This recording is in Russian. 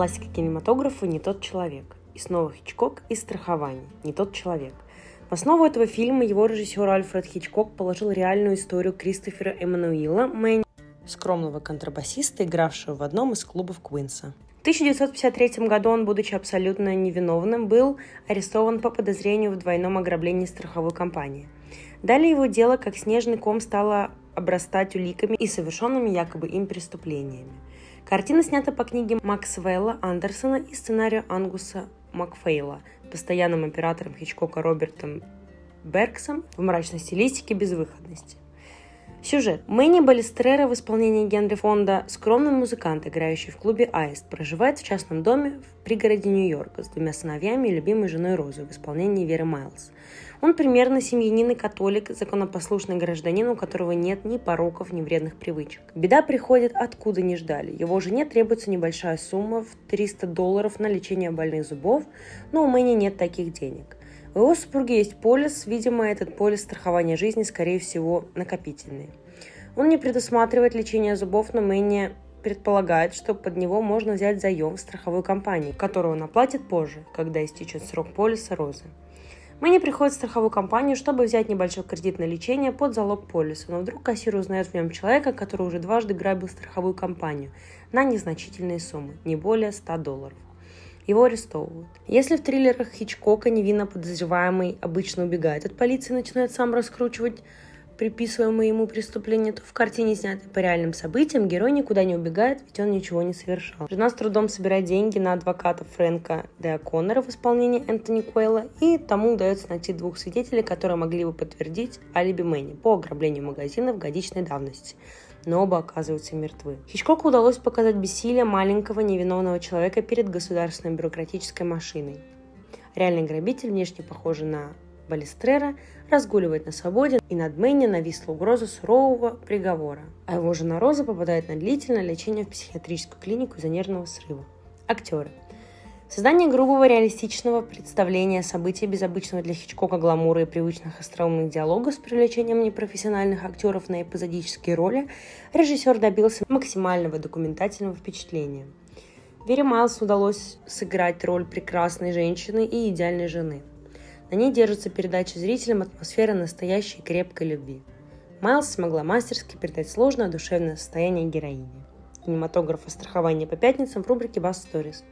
Классика кинематографа «Не тот человек». И снова Хичкок и страхование «Не тот человек». В основу этого фильма его режиссер Альфред Хичкок положил реальную историю Кристофера Эммануила Мэнни, скромного контрабасиста, игравшего в одном из клубов Куинса. В 1953 году он, будучи абсолютно невиновным, был арестован по подозрению в двойном ограблении страховой компании. Далее его дело, как снежный ком, стало обрастать уликами и совершенными якобы им преступлениями. Картина снята по книге Максвелла Андерсона и сценарию Ангуса Макфейла, постоянным оператором Хичкока Робертом Берксом в мрачной стилистике безвыходности. Сюжет. Мэнни Балестрера в исполнении Генри Фонда, скромный музыкант, играющий в клубе «Аист», проживает в частном доме в пригороде Нью-Йорка с двумя сыновьями и любимой женой Розой в исполнении Веры Майлз. Он примерно семьянин и католик, законопослушный гражданин, у которого нет ни пороков, ни вредных привычек. Беда приходит откуда не ждали. Его жене требуется небольшая сумма в 300 долларов на лечение больных зубов, но у Мэнни нет таких денег. У его супруги есть полис, видимо, этот полис страхования жизни, скорее всего, накопительный. Он не предусматривает лечение зубов, но Мэнни предполагает, что под него можно взять заем в страховую компанию, которую он оплатит позже, когда истечет срок полиса Розы. Мэнни приходит в страховую компанию, чтобы взять небольшой кредит на лечение под залог полиса, но вдруг кассир узнает в нем человека, который уже дважды грабил страховую компанию на незначительные суммы, не более 100 долларов его арестовывают. Если в триллерах Хичкока невинно подозреваемый обычно убегает от полиции и начинает сам раскручивать приписываемые ему преступления, то в картине, снятой по реальным событиям, герой никуда не убегает, ведь он ничего не совершал. Жена с трудом собирает деньги на адвоката Фрэнка Де Коннора в исполнении Энтони Куэлла, и тому удается найти двух свидетелей, которые могли бы подтвердить алиби Мэнни по ограблению магазина в годичной давности но оба оказываются мертвы. Хичкоку удалось показать бессилие маленького невиновного человека перед государственной бюрократической машиной. Реальный грабитель, внешне похожий на Балестрера, разгуливает на свободе, и над Мэнни нависла угроза сурового приговора, а его жена Роза попадает на длительное лечение в психиатрическую клинику из-за нервного срыва. Актеры. Создание грубого реалистичного представления событий без обычного для Хичкока гламура и привычных остроумных диалогов с привлечением непрофессиональных актеров на эпизодические роли режиссер добился максимального документального впечатления. Вере Майлз удалось сыграть роль прекрасной женщины и идеальной жены. На ней держится передача зрителям атмосфера настоящей крепкой любви. Майлз смогла мастерски передать сложное душевное состояние героини. Кинематограф и страхование по пятницам в рубрике «Бас Stories».